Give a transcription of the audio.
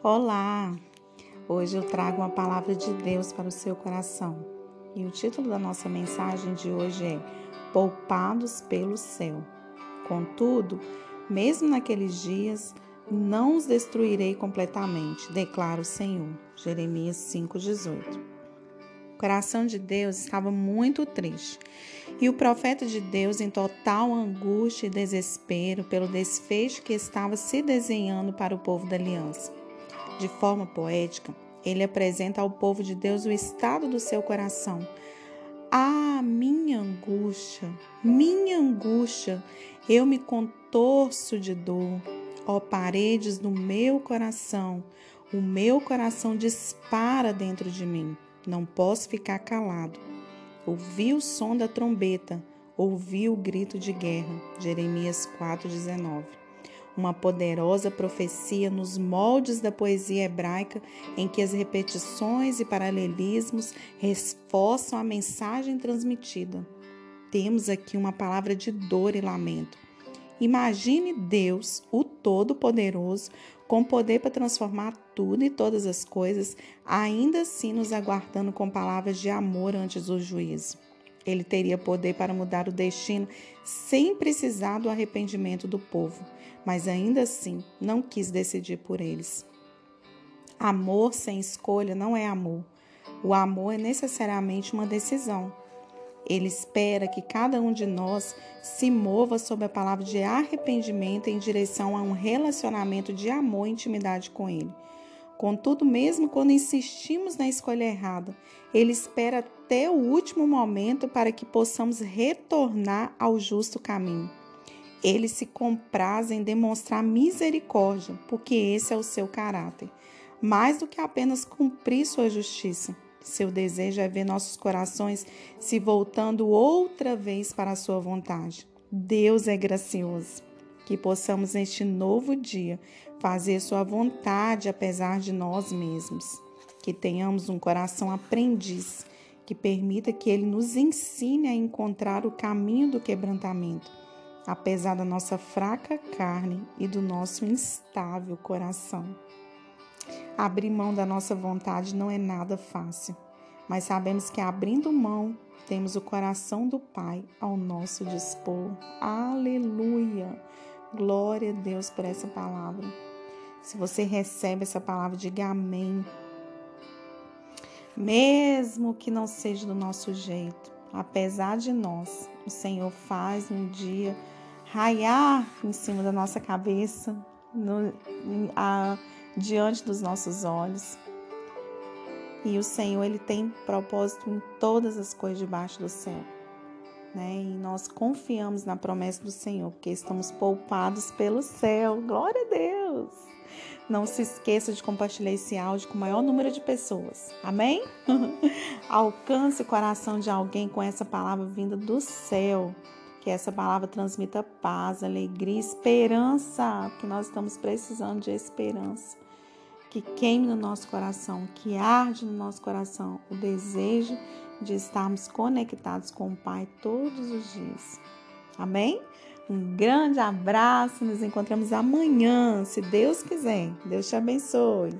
Olá! Hoje eu trago uma palavra de Deus para o seu coração. E o título da nossa mensagem de hoje é Poupados pelo céu. Contudo, mesmo naqueles dias, não os destruirei completamente, declara o Senhor. Jeremias 5,18. O coração de Deus estava muito triste. E o profeta de Deus, em total angústia e desespero pelo desfecho que estava se desenhando para o povo da aliança. De forma poética, ele apresenta ao povo de Deus o estado do seu coração. Ah, minha angústia, minha angústia, eu me contorço de dor. Ó paredes do meu coração, o meu coração dispara dentro de mim. Não posso ficar calado. Ouvi o som da trombeta, ouvi o grito de guerra. Jeremias 4:19 uma poderosa profecia nos moldes da poesia hebraica, em que as repetições e paralelismos reforçam a mensagem transmitida. Temos aqui uma palavra de dor e lamento. Imagine Deus, o Todo-Poderoso, com poder para transformar tudo e todas as coisas, ainda assim nos aguardando com palavras de amor antes do juízo. Ele teria poder para mudar o destino sem precisar do arrependimento do povo, mas ainda assim não quis decidir por eles. Amor sem escolha não é amor. O amor é necessariamente uma decisão. Ele espera que cada um de nós se mova sob a palavra de arrependimento em direção a um relacionamento de amor e intimidade com Ele. Contudo, mesmo quando insistimos na escolha errada, Ele espera até o último momento para que possamos retornar ao justo caminho. Ele se compraz em demonstrar misericórdia, porque esse é o seu caráter, mais do que apenas cumprir sua justiça. Seu desejo é ver nossos corações se voltando outra vez para a sua vontade. Deus é gracioso que possamos neste novo dia fazer Sua vontade apesar de nós mesmos, que tenhamos um coração aprendiz, que permita que Ele nos ensine a encontrar o caminho do quebrantamento, apesar da nossa fraca carne e do nosso instável coração. Abrir mão da nossa vontade não é nada fácil, mas sabemos que abrindo mão temos o coração do Pai ao nosso dispor. Aleluia! Glória a Deus por essa palavra. Se você recebe essa palavra, diga amém. Mesmo que não seja do nosso jeito, apesar de nós, o Senhor faz um dia raiar em cima da nossa cabeça, no, a, diante dos nossos olhos. E o Senhor, Ele tem propósito em todas as coisas debaixo do céu né? E nós confiamos na promessa do Senhor, porque estamos poupados pelo céu. Glória a Deus! Não se esqueça de compartilhar esse áudio com o maior número de pessoas. Amém? Alcance o coração de alguém com essa palavra vinda do céu. Que essa palavra transmita paz, alegria, esperança, porque nós estamos precisando de esperança. Que queime no nosso coração, que arde no nosso coração o desejo de estarmos conectados com o Pai todos os dias. Amém? Um grande abraço, nos encontramos amanhã, se Deus quiser. Deus te abençoe.